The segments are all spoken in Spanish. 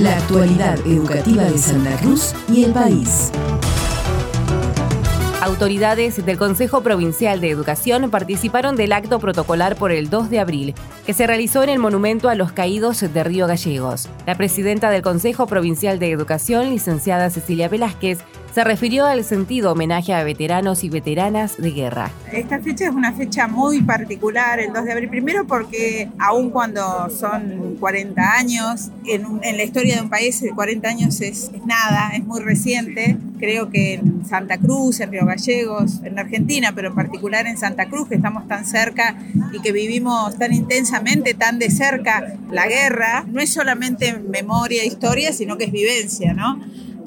La actualidad educativa de Santa Cruz y el país. Autoridades del Consejo Provincial de Educación participaron del acto protocolar por el 2 de abril, que se realizó en el Monumento a los Caídos de Río Gallegos. La presidenta del Consejo Provincial de Educación, licenciada Cecilia Velázquez, se refirió al sentido homenaje a veteranos y veteranas de guerra. Esta fecha es una fecha muy particular, el 2 de abril, primero porque aun cuando son 40 años, en, la historia de un país 40 años es, es, nada, es muy reciente. Creo que en Santa Cruz, en Río Gallegos, en Argentina, pero en particular en Santa Cruz, que estamos tan cerca y que vivimos tan intensamente, tan de cerca la guerra, no es solamente memoria, e historia, sino que es vivencia, ¿no?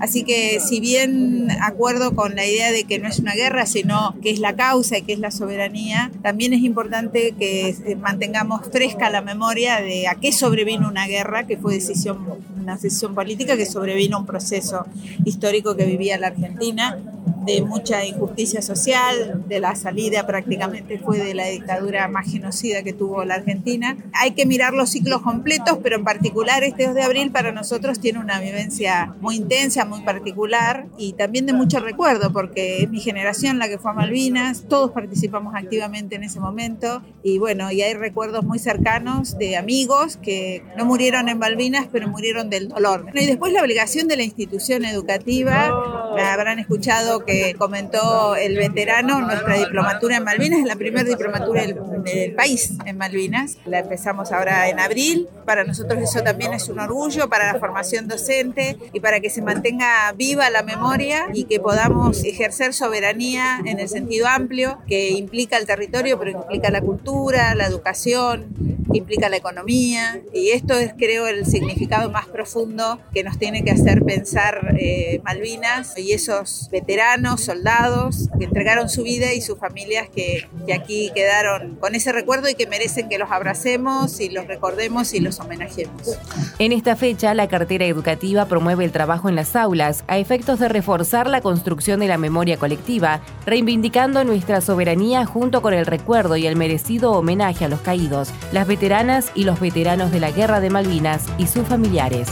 Así que si bien acuerdo con la idea de que no es una guerra, sino que es la causa y que es la soberanía, también es importante que mantengamos fresca la memoria de a qué sobrevino una guerra, que fue decisión, una decisión política que sobrevino un proceso histórico que vivía la Argentina de mucha injusticia social, de la salida prácticamente fue de la dictadura más genocida que tuvo la Argentina. Hay que mirar los ciclos completos, pero en particular este 2 de abril para nosotros tiene una vivencia muy intensa, muy particular y también de mucho recuerdo, porque es mi generación la que fue a Malvinas, todos participamos activamente en ese momento y bueno, y hay recuerdos muy cercanos de amigos que no murieron en Malvinas, pero murieron del dolor. Y después la obligación de la institución educativa, me habrán escuchado que comentó el veterano, nuestra diplomatura en Malvinas es la primera diplomatura del, del, país en Malvinas. La empezamos ahora en abril. Para nosotros eso también es un orgullo para la formación docente y para que se mantenga viva la memoria y que podamos ejercer soberanía en el sentido amplio que implica el territorio, pero implica la cultura, la educación, implica la economía y esto es creo el significado más profundo que nos tiene que hacer pensar eh, Malvinas y esos veteranos, soldados que entregaron su vida y sus familias que, que aquí quedaron con ese recuerdo y que merecen que los abracemos y los recordemos y los homenajemos. En esta fecha, la cartera educativa promueve el trabajo en las aulas a efectos de reforzar la construcción de la memoria colectiva, reivindicando nuestra soberanía junto con el recuerdo y el merecido homenaje a los caídos. Las veteranas y los veteranos de la Guerra de Malvinas y sus familiares.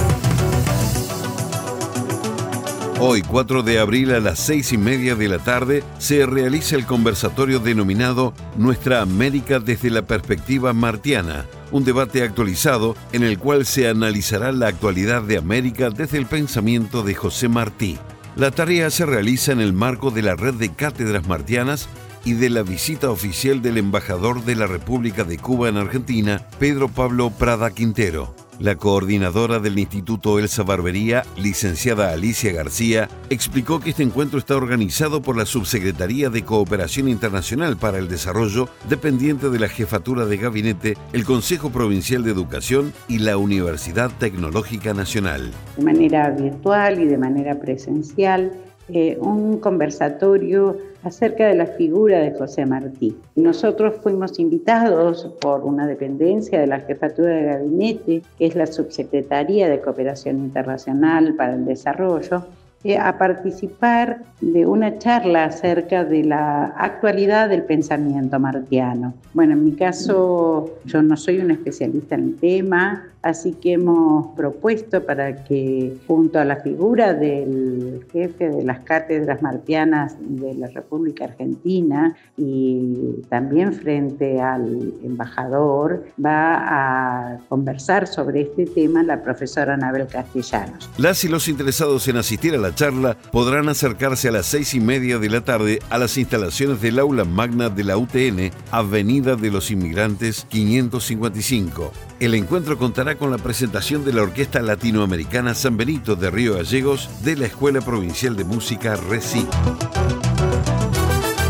Hoy, 4 de abril a las seis y media de la tarde, se realiza el conversatorio denominado Nuestra América desde la perspectiva martiana, un debate actualizado en el cual se analizará la actualidad de América desde el pensamiento de José Martí. La tarea se realiza en el marco de la red de cátedras martianas y de la visita oficial del embajador de la República de Cuba en Argentina, Pedro Pablo Prada Quintero. La coordinadora del Instituto Elsa Barbería, licenciada Alicia García, explicó que este encuentro está organizado por la Subsecretaría de Cooperación Internacional para el Desarrollo, dependiente de la Jefatura de Gabinete, el Consejo Provincial de Educación y la Universidad Tecnológica Nacional. De manera virtual y de manera presencial eh, un conversatorio acerca de la figura de José Martí. Nosotros fuimos invitados por una dependencia de la Jefatura de Gabinete, que es la Subsecretaría de Cooperación Internacional para el Desarrollo, a participar de una charla acerca de la actualidad del pensamiento martiano. Bueno, en mi caso yo no soy un especialista en el tema, así que hemos propuesto para que junto a la figura del jefe de las cátedras martianas de la República Argentina y también frente al embajador va a conversar sobre este tema la profesora Anabel Castellanos. Las y los interesados en asistir a la charla podrán acercarse a las seis y media de la tarde a las instalaciones del aula magna de la UTN, Avenida de los Inmigrantes 555. El encuentro contará con la presentación de la Orquesta Latinoamericana San Benito de Río Gallegos de la Escuela Provincial de Música RECI.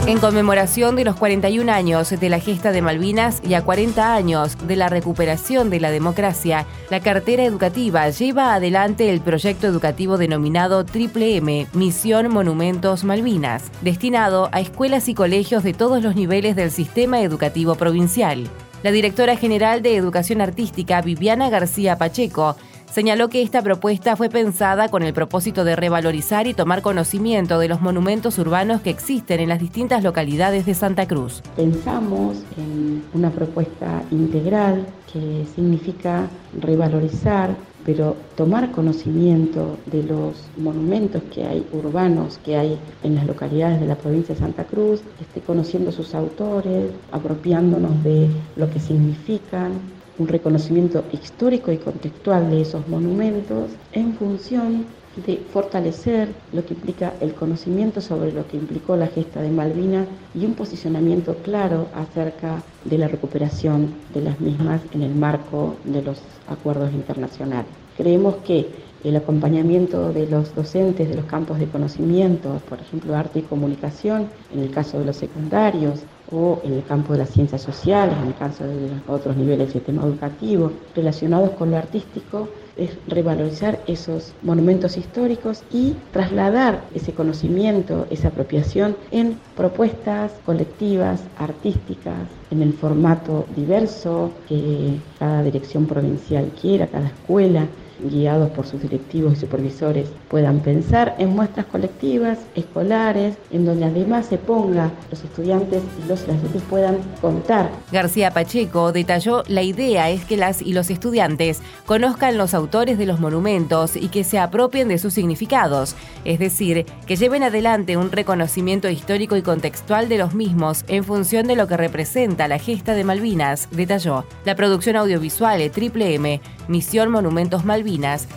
En conmemoración de los 41 años de la gesta de Malvinas y a 40 años de la recuperación de la democracia, la cartera educativa lleva adelante el proyecto educativo denominado Triple M, Misión Monumentos Malvinas, destinado a escuelas y colegios de todos los niveles del sistema educativo provincial. La directora general de Educación Artística, Viviana García Pacheco, señaló que esta propuesta fue pensada con el propósito de revalorizar y tomar conocimiento de los monumentos urbanos que existen en las distintas localidades de Santa Cruz. Pensamos en una propuesta integral que significa revalorizar pero tomar conocimiento de los monumentos que hay urbanos que hay en las localidades de la provincia de Santa Cruz, esté conociendo sus autores, apropiándonos de lo que significan, un reconocimiento histórico y contextual de esos monumentos en función de fortalecer lo que implica el conocimiento sobre lo que implicó la gesta de Malvinas y un posicionamiento claro acerca de la recuperación de las mismas en el marco de los acuerdos internacionales. Creemos que el acompañamiento de los docentes de los campos de conocimiento, por ejemplo, arte y comunicación, en el caso de los secundarios, o en el campo de las ciencias sociales, en el caso de los otros niveles del sistema educativo, relacionados con lo artístico, es revalorizar esos monumentos históricos y trasladar ese conocimiento, esa apropiación en propuestas colectivas, artísticas, en el formato diverso que cada dirección provincial quiera, cada escuela guiados por sus directivos y supervisores, puedan pensar en muestras colectivas, escolares, en donde además se ponga los estudiantes y los estudiantes puedan contar. García Pacheco detalló la idea es que las y los estudiantes conozcan los autores de los monumentos y que se apropien de sus significados, es decir, que lleven adelante un reconocimiento histórico y contextual de los mismos en función de lo que representa la gesta de Malvinas, detalló. La producción audiovisual Triple M, Misión Monumentos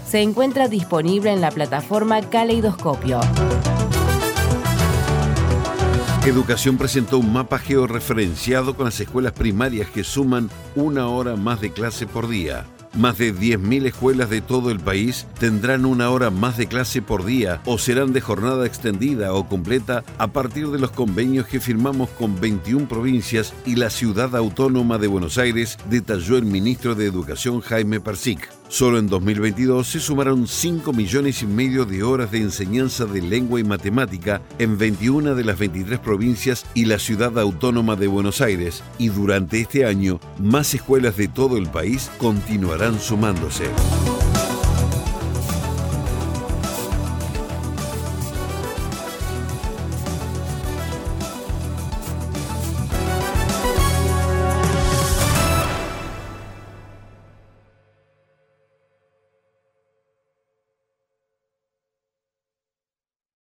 Se encuentra disponible en la plataforma Caleidoscopio. Educación presentó un mapa georreferenciado con las escuelas primarias que suman una hora más de clase por día. Más de 10.000 escuelas de todo el país tendrán una hora más de clase por día o serán de jornada extendida o completa a partir de los convenios que firmamos con 21 provincias y la ciudad autónoma de Buenos Aires, detalló el ministro de Educación Jaime Persic. Solo en 2022 se sumaron 5 millones y medio de horas de enseñanza de lengua y matemática en 21 de las 23 provincias y la ciudad autónoma de Buenos Aires y durante este año más escuelas de todo el país continuarán sumándose.